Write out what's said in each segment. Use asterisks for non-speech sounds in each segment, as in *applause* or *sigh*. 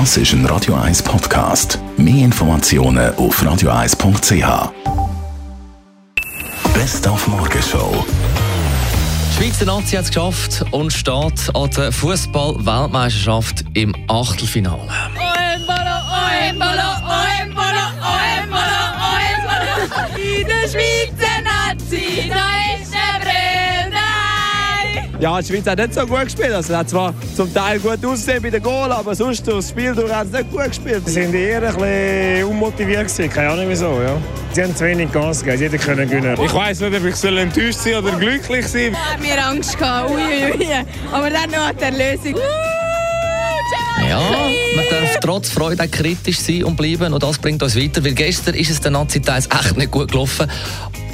Das ist ein Radio 1 Podcast. Mehr Informationen auf radio1.ch. Best auf Morgenshow. Die Schweizer Nazi hat es geschafft und steht an der Fußball-Weltmeisterschaft im Achtelfinale. Ja, die Schweiz hat nicht so gut gespielt. Also, es hat zwar zum Teil gut ausgesehen bei den Goal, aber sonst das Spiel durch haben sie nicht gut gespielt. Sie sind eher ein bisschen unmotiviert gewesen, keine Ahnung wieso, ja. Sie haben zu wenig Gas gegeben, jeder können gewinnen. Ich weiss nicht, ob ich soll enttäuscht sein oder glücklich sein. Hat mir Angst gehabt, ui, ui, ui. Aber dann noch die Erlösung. Ja, man darf trotz Freude auch kritisch sein und bleiben und das bringt uns weiter, weil gestern ist es der Nazi-Teils echt nicht gut gelaufen,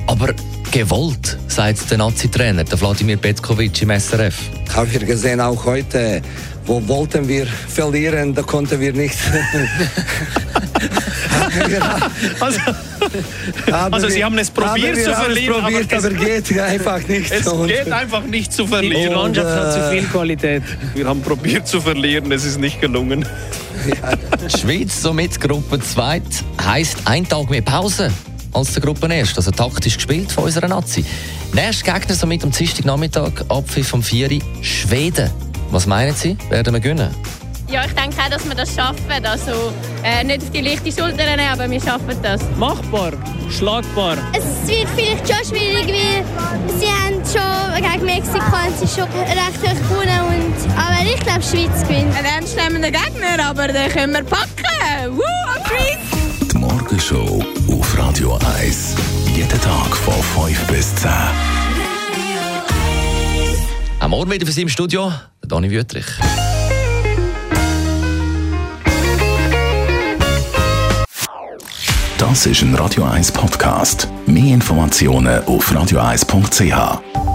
aber gewollt, sagt der Nazi-Trainer, der Wladimir Petkovic im SRF. Haben wir gesehen, auch heute, wo wollten wir verlieren, da konnten wir nicht. *laughs* Also, also Sie haben es probiert zu verlieren, probiert, aber aber, geht *laughs* einfach nicht. es Und- geht einfach nicht zu Die verlieren. Mannschaft hat zu viel Qualität. Wir haben probiert zu verlieren, es ist nicht gelungen. Die Schweiz somit Gruppe 2 heisst ein Tag mehr Pause als der Gruppe 1. Also taktisch gespielt von unserer Nazi. Nächster Gegner somit am Dienstagnachmittag, Abpfiff vom 4. Schweden. Was meinen Sie? Werden wir gewinnen? Ja, ich denke auch, dass wir das schaffen. Also äh, nicht auf die leichte Schulter nehmen, aber wir schaffen das. Machbar, schlagbar. Es wird vielleicht schon schwierig, weil sie haben schon gegen Mexiko haben sie schon recht hoch gewonnen. Und, aber ich glaube, die Schweiz gewinnt. Ein ernstnehmender Gegner, aber den können wir packen. Woo, am Schweiz. Die Morgenshow auf Radio 1. Jeden Tag von 5 bis 10. Am Morgen wieder für Sie im Studio, der Dani Wüttrich. Das ist ein Radio 1 Podcast. Mehr Informationen auf radio1.ch.